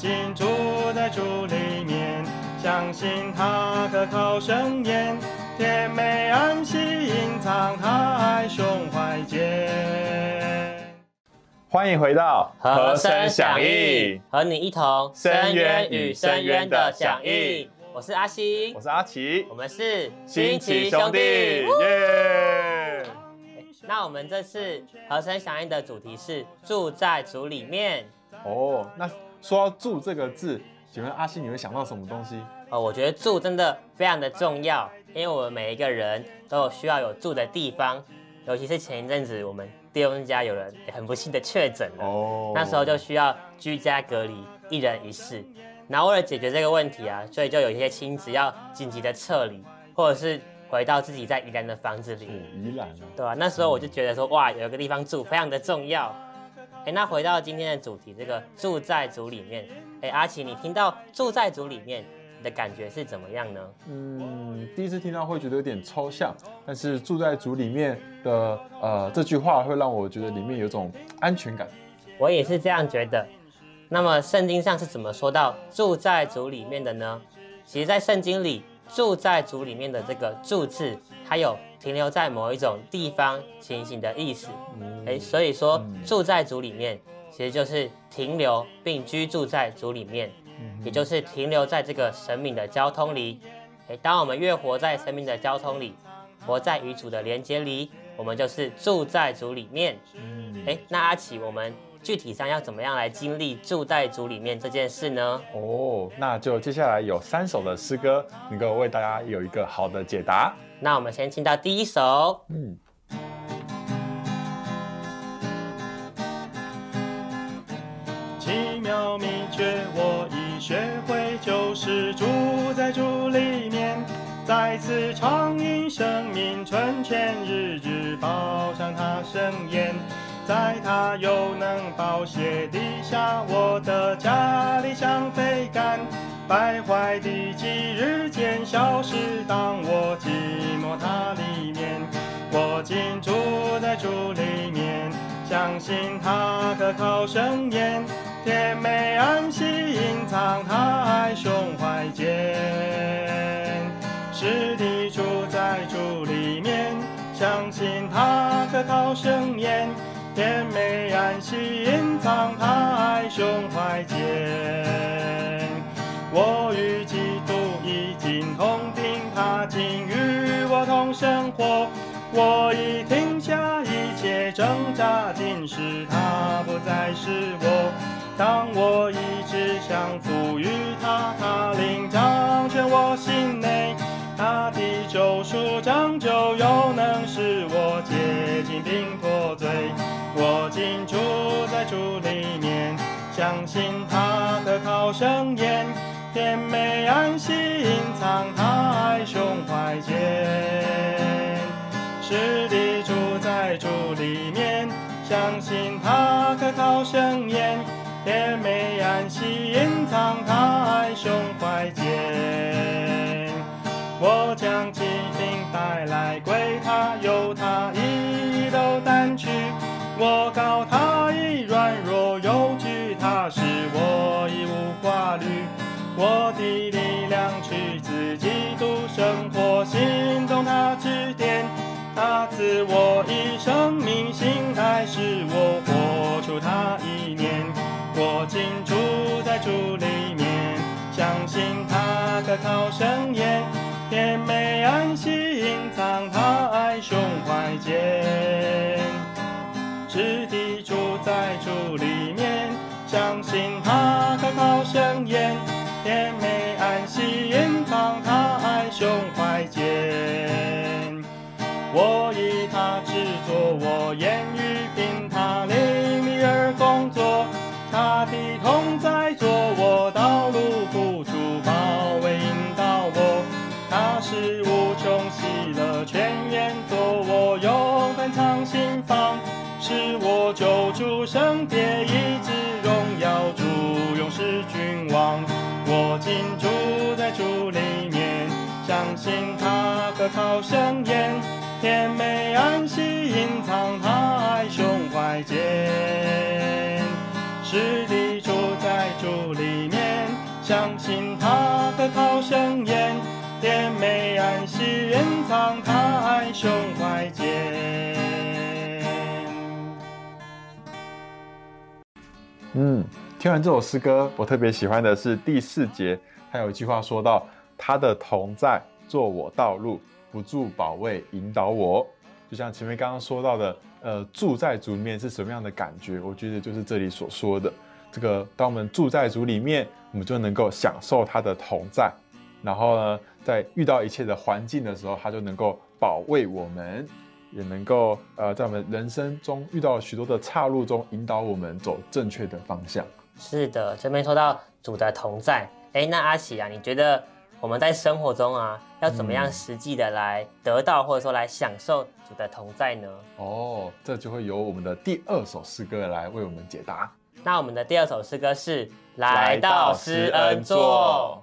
今住在主里面，相信他可靠圣言，甜美安息隐藏他爱胸怀间。欢迎回到和声响应，和你一同深渊与深渊的响应。我是阿西，我是阿奇，我们是新奇兄弟，耶！那我们这次和声响应的主题是住在主里面。哦，那说到住这个字，请问阿西你会想到什么东西？哦，我觉得住真的非常的重要，因为我们每一个人都有需要有住的地方，尤其是前一阵子我们。弟兄家有人很不幸的确诊了，哦，那时候就需要居家隔离，一人一室。然后为了解决这个问题啊，所以就有一些亲子要紧急的撤离，或者是回到自己在宜兰的房子里。宜兰啊，对啊？那时候我就觉得说，哇，有一个地方住非常的重要。哎，那回到今天的主题，这个住在组里面。哎，阿奇，你听到住在组里面？你的感觉是怎么样呢？嗯，第一次听到会觉得有点抽象，但是住在主里面的呃这句话会让我觉得里面有种安全感。我也是这样觉得。那么圣经上是怎么说到住在主里面的呢？其实，在圣经里，住在主里面的这个“住”字，它有停留在某一种地方情形的意思。哎，所以说住在主里面，其实就是停留并居住在主里面。也就是停留在这个神明的交通里，诶，当我们越活在神明的交通里，活在与主的连接里，我们就是住在主里面。那阿奇，我们具体上要怎么样来经历住在主里面这件事呢？哦，那就接下来有三首的诗歌，能够为大家有一个好的解答。那我们先听到第一首。嗯。奇妙秘诀，我已学会，就是住在竹里面，再次畅饮生命春泉，日日饱尝它盛宴，在它又能宝血底下，我的家里像飞杆，败坏的几日间消失，当我寂寞他里面，我竟住在主里面，相信他可靠圣言。甜美安息，隐藏他爱胸怀间。是的住在主里面，相信他可靠圣言。甜美安息，隐藏他爱胸怀间。我与基督已经同定，他竟与我同生活。我已停下一切挣扎，今时他不再是我。当我一直降服于他，他领掌权我心内，他的救赎拯救又能使我洁净并脱罪。我竟住在主里面，相信他的靠圣言，甜美安息隐藏他胸怀间。是的，住在主里面，相信他可靠圣言。甜美安息，隐藏他胸怀间。我将疾病带来归在主里面，相信他可靠圣言，甜美安息隐藏他爱胸怀间。是地住在主里面，相信他可靠圣言，甜美安息隐藏他爱胸怀好声艳，甜美安息隐藏他爱胸怀间。是你住在主里面，相信他的好声艳，甜美安息隐藏他爱胸怀间。嗯，听完这首诗歌，我特别喜欢的是第四节，他有一句话说到：“他的同在，做我道路。”不住保卫，引导我。”就像前面刚刚说到的，呃，住在主里面是什么样的感觉？我觉得就是这里所说的，这个当我们住在主里面，我们就能够享受他的同在，然后呢，在遇到一切的环境的时候，他就能够保卫我们。也能够呃，在我们人生中遇到许多的岔路中，引导我们走正确的方向。是的，这边说到主的同在，哎，那阿喜啊，你觉得我们在生活中啊，要怎么样实际的来得到，或者说来享受主的同在呢？哦，这就会由我们的第二首诗歌来为我们解答。那我们的第二首诗歌是《来到施恩座》。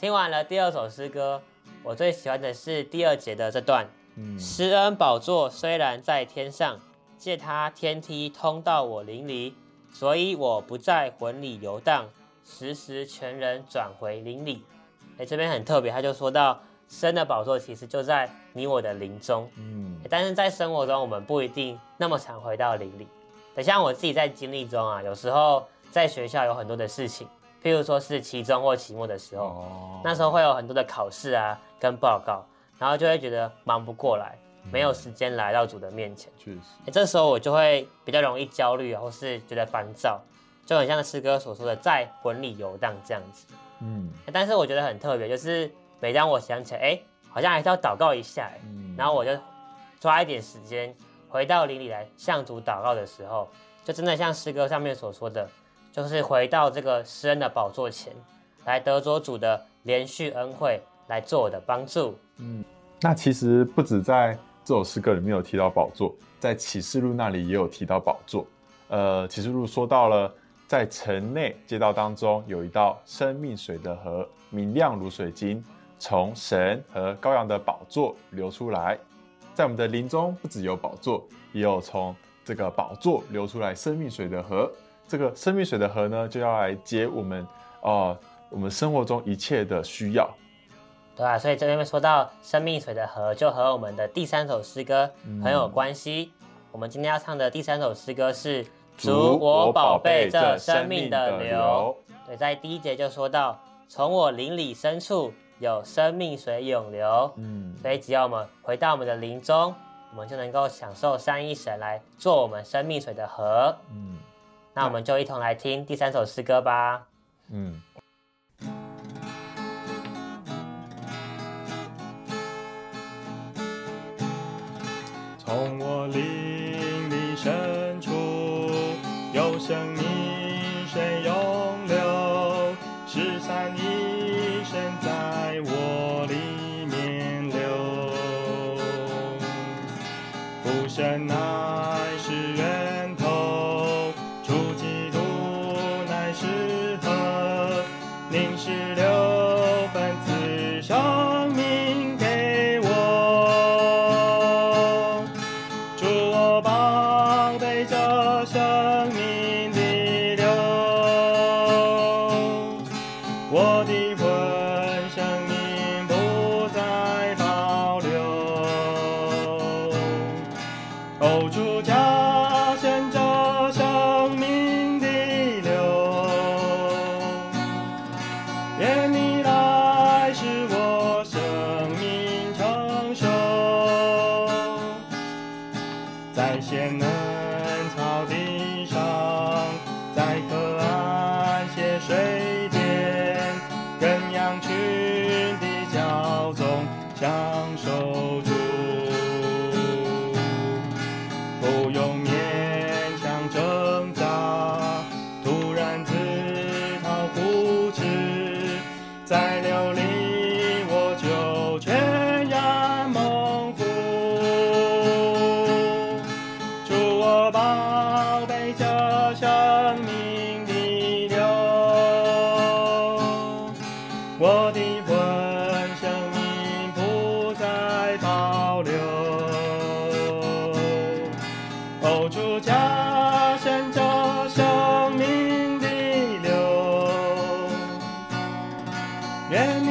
听完了第二首诗歌，我最喜欢的是第二节的这段。施恩宝座虽然在天上，借他天梯通到我灵里，所以我不在魂里游荡，时时全人转回灵里。哎，这边很特别，他就说到，生的宝座其实就在你我的灵中。嗯，但是在生活中，我们不一定那么常回到灵里。等像我自己在经历中啊，有时候在学校有很多的事情。譬如说是期中或期末的时候，那时候会有很多的考试啊跟报告，然后就会觉得忙不过来，没有时间来到主的面前。确实，这时候我就会比较容易焦虑啊，或是觉得烦躁，就很像诗歌所说的在魂里游荡这样子。嗯，但是我觉得很特别，就是每当我想起来，哎，好像还是要祷告一下，然后我就抓一点时间回到灵里来向主祷告的时候，就真的像诗歌上面所说的。就是回到这个施恩的宝座前，来得着主的连续恩惠，来做我的帮助。嗯，那其实不止在这首诗歌里面有提到宝座，在启示录那里也有提到宝座。呃，启示录说到了，在城内街道当中有一道生命水的河，明亮如水晶，从神和羔羊的宝座流出来。在我们的林中，不只有宝座，也有从这个宝座流出来生命水的河。这个生命水的河呢，就要来接我们哦，我们生活中一切的需要。对啊，所以这边说到生命水的河，就和我们的第三首诗歌很有关系。我们今天要唱的第三首诗歌是“主我宝贝这生命的流”。对，在第一节就说到，从我灵里深处有生命水涌流。嗯，所以只要我们回到我们的林中，我们就能够享受三一神来做我们生命水的河。嗯，那我们就一同来听第三首诗歌吧。嗯。从我灵里深处有生命水涌流，十三一生在我里面流，不生乃见了愿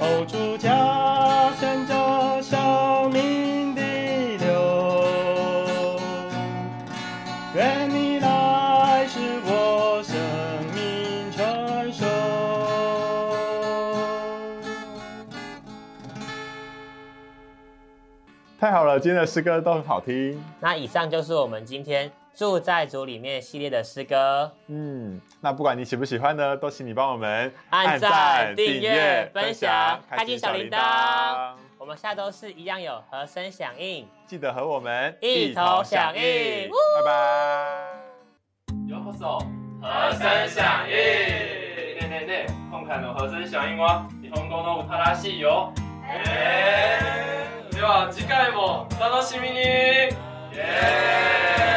哦，主加深这生命的流，愿你来是我生命成熟。太好了，今天的诗歌都很好听。那以上就是我们今天住在主里面系列的诗歌。嗯，那不管你喜不喜欢呢，都请你帮我们按赞、订阅、分享、开启小铃铛。我们下周四一样有和声响应，记得和我们一同响应。拜拜。ようこそ和声响应。ねえねえねえ、今回の和声响应は日本語の歌らしいよ。えー、では次回もお楽しみに。イエーイ